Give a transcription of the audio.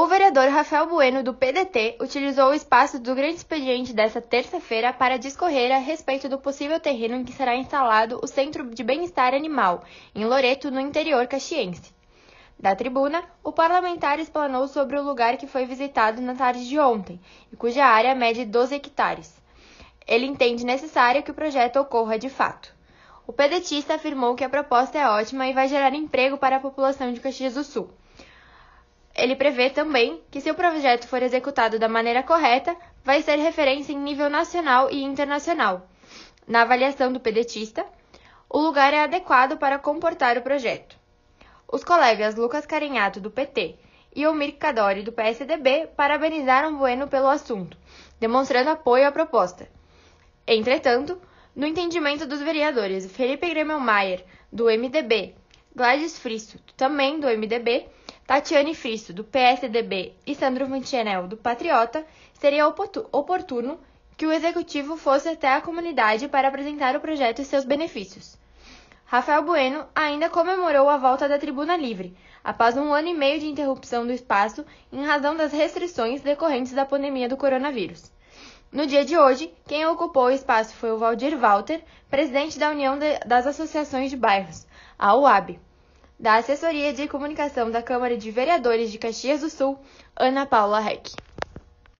O vereador Rafael Bueno, do PDT, utilizou o espaço do grande expediente desta terça-feira para discorrer a respeito do possível terreno em que será instalado o Centro de Bem-Estar Animal, em Loreto, no interior caxiense. Da tribuna, o parlamentar explanou sobre o lugar que foi visitado na tarde de ontem e cuja área mede 12 hectares. Ele entende necessário que o projeto ocorra de fato. O pedetista afirmou que a proposta é ótima e vai gerar emprego para a população de Caxias do Sul. Ele prevê também que, se o projeto for executado da maneira correta, vai ser referência em nível nacional e internacional. Na avaliação do pedetista, o lugar é adequado para comportar o projeto. Os colegas Lucas Carinhato, do PT, e Omir Cadori, do PSDB, parabenizaram Bueno pelo assunto, demonstrando apoio à proposta. Entretanto, no entendimento dos vereadores Felipe Gremmelmaier, do MDB, Gladys Fristo, também do MDB, Tatiane Fristo, do PSDB, e Sandro Mantianel, do Patriota, seria oportuno que o executivo fosse até a comunidade para apresentar o projeto e seus benefícios. Rafael Bueno ainda comemorou a volta da Tribuna Livre, após um ano e meio de interrupção do espaço em razão das restrições decorrentes da pandemia do coronavírus. No dia de hoje, quem ocupou o espaço foi o Valdir Walter, presidente da União das Associações de Bairros, a UAB da Assessoria de Comunicação da Câmara de Vereadores de Caxias do Sul, Ana Paula Reck.